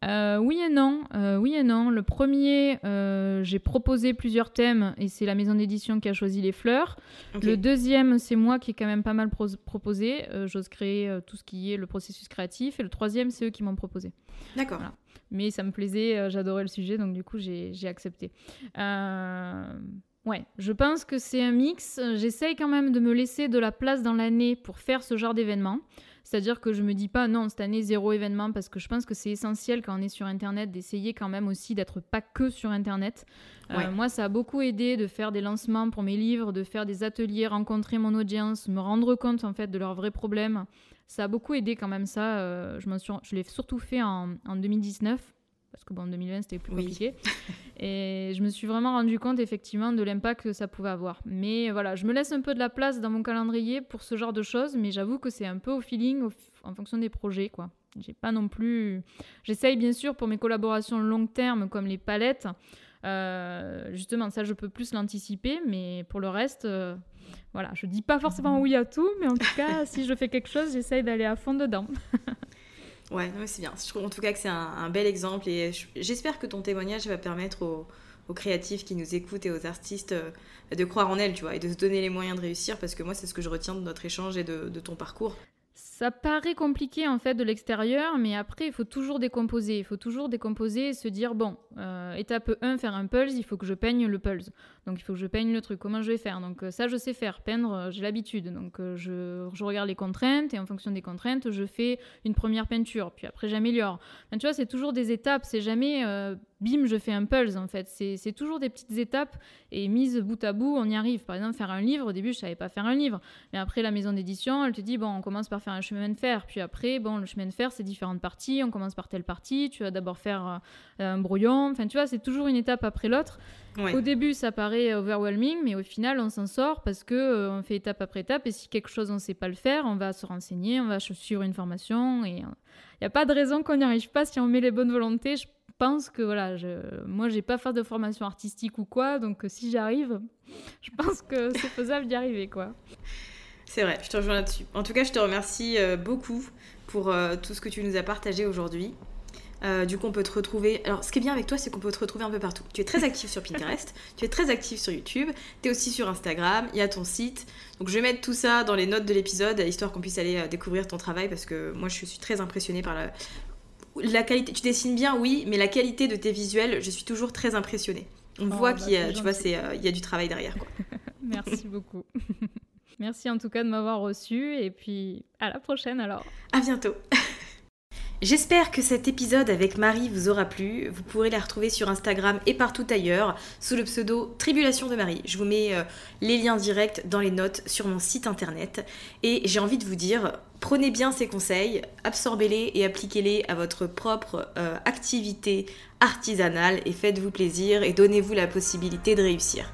Euh, oui et non, euh, oui et non. Le premier, euh, j'ai proposé plusieurs thèmes et c'est la maison d'édition qui a choisi les fleurs. Le deuxième, c'est moi qui ai quand même pas mal proposé. J'ose créer tout ce qui est le processus créatif. Et le troisième, c'est eux qui m'ont proposé. D'accord. Mais ça me plaisait, j'adorais le sujet, donc du coup, j'ai accepté. Ouais, je pense que c'est un mix. J'essaye quand même de me laisser de la place dans l'année pour faire ce genre d'événement. C'est-à-dire que je me dis pas non, cette année zéro événement parce que je pense que c'est essentiel quand on est sur Internet d'essayer quand même aussi d'être pas que sur Internet. Euh, moi, ça a beaucoup aidé de faire des lancements pour mes livres, de faire des ateliers, rencontrer mon audience, me rendre compte en fait de leurs vrais problèmes. Ça a beaucoup aidé quand même ça. Euh, je, suis, je l'ai surtout fait en, en 2019 parce que bon, en 2020 c'était plus compliqué. et je me suis vraiment rendu compte effectivement de l'impact que ça pouvait avoir. Mais voilà, je me laisse un peu de la place dans mon calendrier pour ce genre de choses, mais j'avoue que c'est un peu au feeling, en fonction des projets, quoi. J'ai pas non plus. J'essaye bien sûr pour mes collaborations long terme comme les palettes. Euh, justement, ça je peux plus l'anticiper, mais pour le reste, euh, voilà, je dis pas forcément oui à tout, mais en tout cas, si je fais quelque chose, j'essaye d'aller à fond dedans. Ouais, c'est bien. Je trouve en tout cas que c'est un, bel exemple et j'espère que ton témoignage va permettre aux, créatifs qui nous écoutent et aux artistes euh, de croire en elles, tu vois, et de se donner les moyens de réussir parce que moi, c'est ce que je retiens de notre échange et de ton parcours. Ça paraît compliqué en fait de l'extérieur, mais après il faut toujours décomposer. Il faut toujours décomposer et se dire bon, euh, étape 1, faire un pulse, il faut que je peigne le pulse. Donc il faut que je peigne le truc. Comment je vais faire? Donc euh, ça je sais faire, peindre, euh, j'ai l'habitude. Donc je, je, regarde les contraintes et en fonction des contraintes, je fais une première peinture. Puis après j'améliore. tu vois, c'est toujours des étapes. C'est jamais bim, je fais un pulse en fait. C'est toujours des petites étapes et mises bout à bout, on y arrive. Par exemple, faire un livre, au début, je savais pas faire un livre. Mais après, la maison d'édition, elle te dit, bon, on commence par faire un chemin de fer. Puis après, bon, le chemin de fer, c'est différentes parties. On commence par telle partie. Tu vas d'abord faire euh, un brouillon. Enfin, tu vois, c'est toujours une étape après l'autre. Au début, ça paraît overwhelming, mais au final, on s'en sort parce que euh, on fait étape après étape. Et si quelque chose, on sait pas le faire, on va se renseigner, on va suivre une formation. Et il n'y a pas de raison qu'on n'y arrive pas si on met les bonnes volontés. Je pense que voilà, je, moi j'ai pas fait de formation artistique ou quoi, donc euh, si j'arrive, je pense que c'est faisable d'y arriver quoi. C'est vrai, je te rejoins là-dessus. En tout cas, je te remercie euh, beaucoup pour euh, tout ce que tu nous as partagé aujourd'hui. du coup, on peut te retrouver. Alors, ce qui est bien avec toi, c'est qu'on peut te retrouver un peu partout. Tu es très actif sur Pinterest, tu es très actif sur YouTube, tu es aussi sur Instagram, il y a ton site. Donc, je vais mettre tout ça dans les notes de l'épisode, histoire qu'on puisse aller découvrir ton travail, parce que moi, je suis très impressionnée par la, la qualité, tu dessines bien, oui, mais la qualité de tes visuels, je suis toujours très impressionnée. On oh, voit bah, qu'il y a, tu vois, euh, il y a du travail derrière. Merci beaucoup. Merci en tout cas de m'avoir reçu et puis à la prochaine alors. À bientôt. J'espère que cet épisode avec Marie vous aura plu. Vous pourrez la retrouver sur Instagram et partout ailleurs sous le pseudo Tribulation de Marie. Je vous mets euh, les liens directs dans les notes sur mon site internet. Et j'ai envie de vous dire, prenez bien ces conseils, absorbez-les et appliquez-les à votre propre euh, activité artisanale et faites-vous plaisir et donnez-vous la possibilité de réussir.